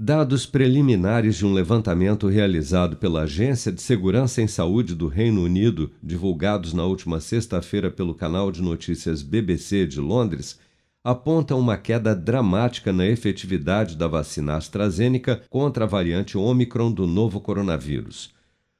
Dados preliminares de um levantamento realizado pela Agência de Segurança em Saúde do Reino Unido, divulgados na última sexta-feira pelo canal de notícias BBC de Londres, apontam uma queda dramática na efetividade da vacina AstraZeneca contra a variante Omicron do novo coronavírus.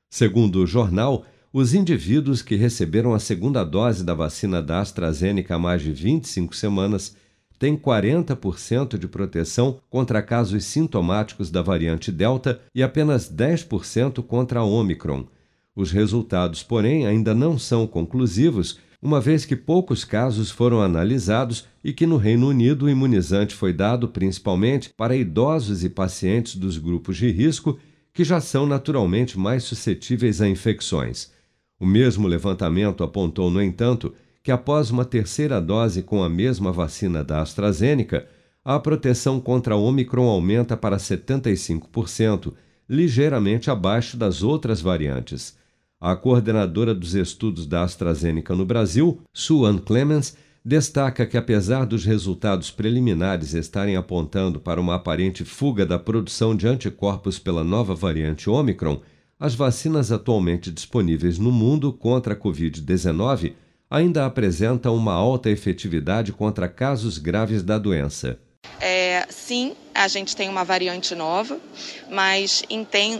Segundo o jornal, os indivíduos que receberam a segunda dose da vacina da AstraZeneca há mais de 25 semanas tem 40% de proteção contra casos sintomáticos da variante Delta e apenas 10% contra a Omicron. Os resultados, porém, ainda não são conclusivos, uma vez que poucos casos foram analisados e que no Reino Unido o imunizante foi dado principalmente para idosos e pacientes dos grupos de risco que já são naturalmente mais suscetíveis a infecções. O mesmo levantamento apontou, no entanto, que após uma terceira dose com a mesma vacina da AstraZeneca, a proteção contra a Omicron aumenta para 75%, ligeiramente abaixo das outras variantes. A coordenadora dos estudos da AstraZeneca no Brasil, Suan Clemens, destaca que, apesar dos resultados preliminares estarem apontando para uma aparente fuga da produção de anticorpos pela nova variante Omicron, as vacinas atualmente disponíveis no mundo contra a Covid-19 ainda apresentam uma alta efetividade contra casos graves da doença. É, sim, a gente tem uma variante nova, mas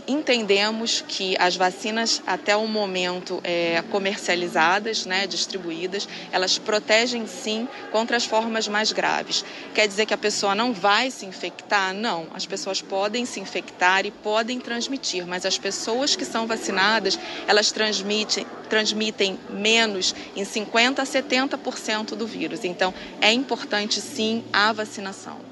entendemos que as vacinas até o momento é, comercializadas, né, distribuídas, elas protegem sim contra as formas mais graves. Quer dizer que a pessoa não vai se infectar? Não, as pessoas podem se infectar e podem transmitir, mas as pessoas que são vacinadas, elas transmitem, transmitem menos em 50 a 70% do vírus. Então, é importante sim a vacinação.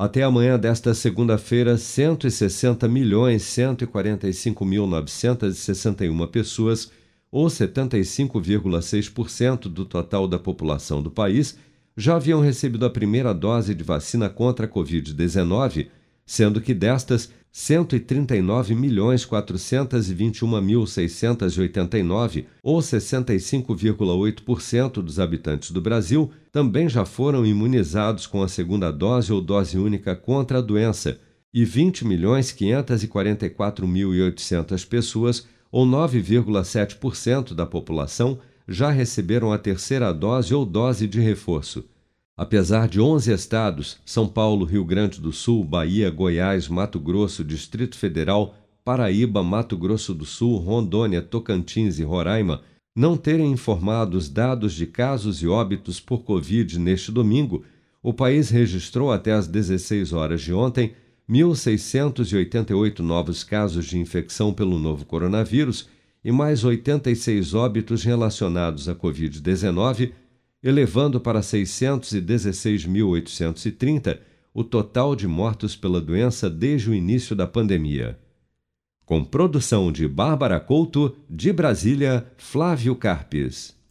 Até amanhã desta segunda-feira, 160 milhões 145.961 pessoas, ou 75,6% do total da população do país, já haviam recebido a primeira dose de vacina contra a Covid-19 sendo que destas, 139.421.689, ou 65,8% dos habitantes do Brasil, também já foram imunizados com a segunda dose ou dose única contra a doença, e 20.544.800 pessoas, ou 9,7% da população, já receberam a terceira dose ou dose de reforço. Apesar de 11 estados São Paulo, Rio Grande do Sul, Bahia, Goiás, Mato Grosso, Distrito Federal, Paraíba, Mato Grosso do Sul, Rondônia, Tocantins e Roraima não terem informado os dados de casos e óbitos por Covid neste domingo, o país registrou até às 16 horas de ontem 1.688 novos casos de infecção pelo novo coronavírus e mais 86 óbitos relacionados à Covid-19 elevando para 616.830 o total de mortos pela doença desde o início da pandemia. Com produção de Bárbara Couto, de Brasília, Flávio Carpes.